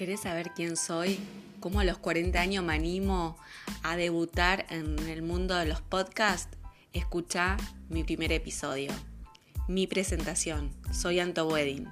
¿Querés saber quién soy? ¿Cómo a los 40 años me animo a debutar en el mundo de los podcasts? Escucha mi primer episodio. Mi presentación. Soy Anto Wedding.